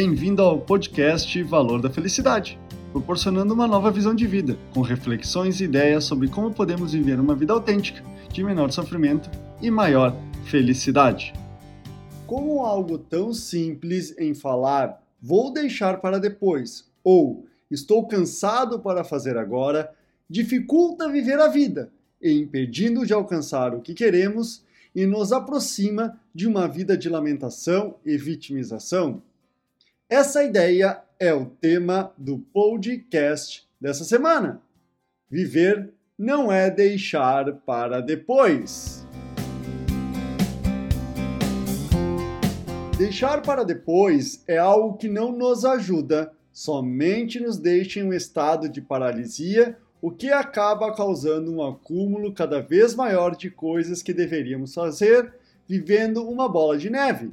Bem-vindo ao podcast Valor da Felicidade, proporcionando uma nova visão de vida, com reflexões e ideias sobre como podemos viver uma vida autêntica, de menor sofrimento e maior felicidade. Como algo tão simples em falar, vou deixar para depois, ou estou cansado para fazer agora, dificulta viver a vida, impedindo de alcançar o que queremos e nos aproxima de uma vida de lamentação e vitimização. Essa ideia é o tema do podcast dessa semana. Viver não é deixar para depois. Deixar para depois é algo que não nos ajuda, somente nos deixa em um estado de paralisia, o que acaba causando um acúmulo cada vez maior de coisas que deveríamos fazer, vivendo uma bola de neve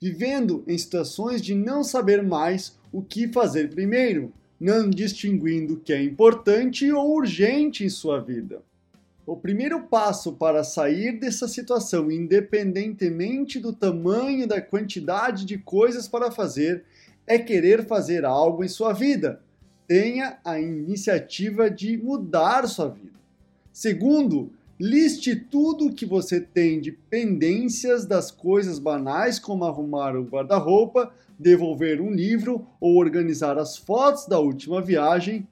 vivendo em situações de não saber mais o que fazer primeiro, não distinguindo o que é importante ou urgente em sua vida. O primeiro passo para sair dessa situação, independentemente do tamanho da quantidade de coisas para fazer, é querer fazer algo em sua vida. Tenha a iniciativa de mudar sua vida. Segundo, Liste tudo que você tem de pendências das coisas banais, como arrumar o guarda-roupa, devolver um livro ou organizar as fotos da última viagem,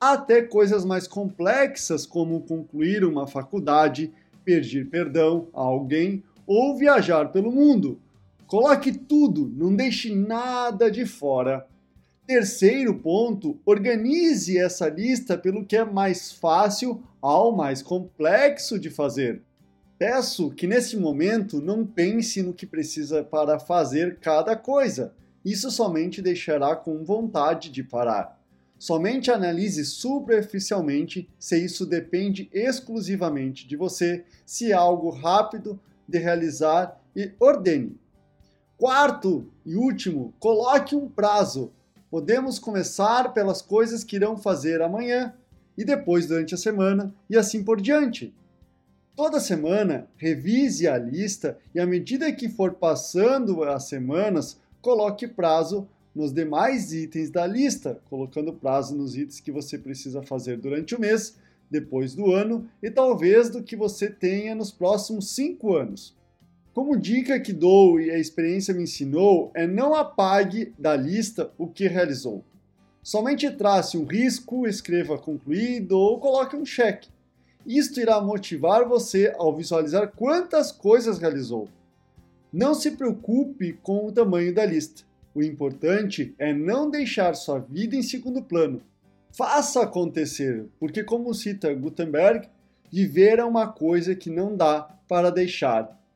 até coisas mais complexas, como concluir uma faculdade, pedir perdão a alguém ou viajar pelo mundo. Coloque tudo, não deixe nada de fora. Terceiro ponto, organize essa lista pelo que é mais fácil ao mais complexo de fazer. Peço que nesse momento não pense no que precisa para fazer cada coisa. Isso somente deixará com vontade de parar. Somente analise superficialmente se isso depende exclusivamente de você, se é algo rápido de realizar e ordene. Quarto e último, coloque um prazo Podemos começar pelas coisas que irão fazer amanhã e depois durante a semana e assim por diante. Toda semana, revise a lista e, à medida que for passando as semanas, coloque prazo nos demais itens da lista, colocando prazo nos itens que você precisa fazer durante o mês, depois do ano e talvez do que você tenha nos próximos cinco anos. Como dica que dou e a experiência me ensinou é não apague da lista o que realizou. Somente trace um risco, escreva concluído ou coloque um cheque. Isto irá motivar você ao visualizar quantas coisas realizou. Não se preocupe com o tamanho da lista. O importante é não deixar sua vida em segundo plano. Faça acontecer, porque, como cita Gutenberg, viver é uma coisa que não dá para deixar